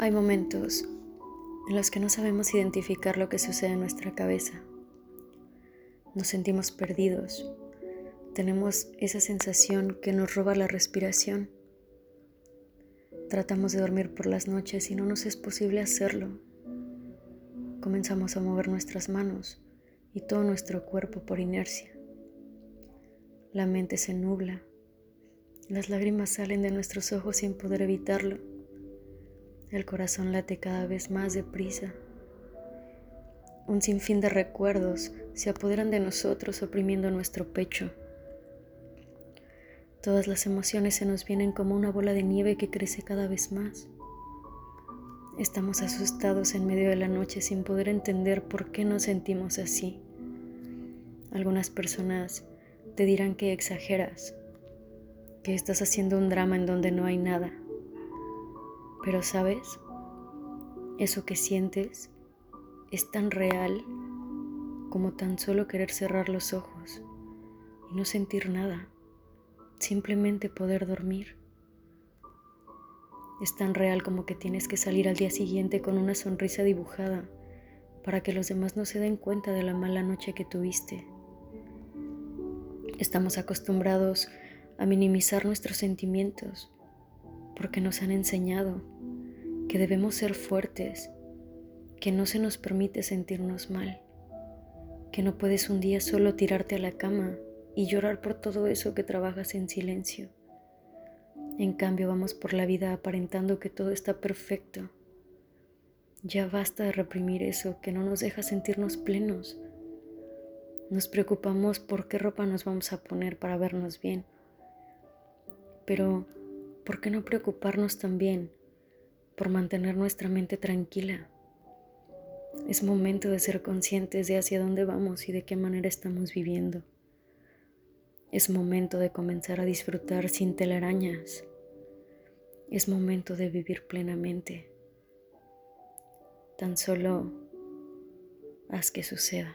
Hay momentos en los que no sabemos identificar lo que sucede en nuestra cabeza. Nos sentimos perdidos. Tenemos esa sensación que nos roba la respiración. Tratamos de dormir por las noches y no nos es posible hacerlo. Comenzamos a mover nuestras manos y todo nuestro cuerpo por inercia. La mente se nubla. Las lágrimas salen de nuestros ojos sin poder evitarlo. El corazón late cada vez más deprisa. Un sinfín de recuerdos se apoderan de nosotros oprimiendo nuestro pecho. Todas las emociones se nos vienen como una bola de nieve que crece cada vez más. Estamos asustados en medio de la noche sin poder entender por qué nos sentimos así. Algunas personas te dirán que exageras, que estás haciendo un drama en donde no hay nada. Pero sabes, eso que sientes es tan real como tan solo querer cerrar los ojos y no sentir nada, simplemente poder dormir. Es tan real como que tienes que salir al día siguiente con una sonrisa dibujada para que los demás no se den cuenta de la mala noche que tuviste. Estamos acostumbrados a minimizar nuestros sentimientos porque nos han enseñado que debemos ser fuertes, que no se nos permite sentirnos mal, que no puedes un día solo tirarte a la cama y llorar por todo eso que trabajas en silencio. En cambio vamos por la vida aparentando que todo está perfecto. Ya basta de reprimir eso que no nos deja sentirnos plenos. Nos preocupamos por qué ropa nos vamos a poner para vernos bien. Pero ¿por qué no preocuparnos también por mantener nuestra mente tranquila? Es momento de ser conscientes de hacia dónde vamos y de qué manera estamos viviendo. Es momento de comenzar a disfrutar sin telarañas. Es momento de vivir plenamente. Tan solo haz que suceda.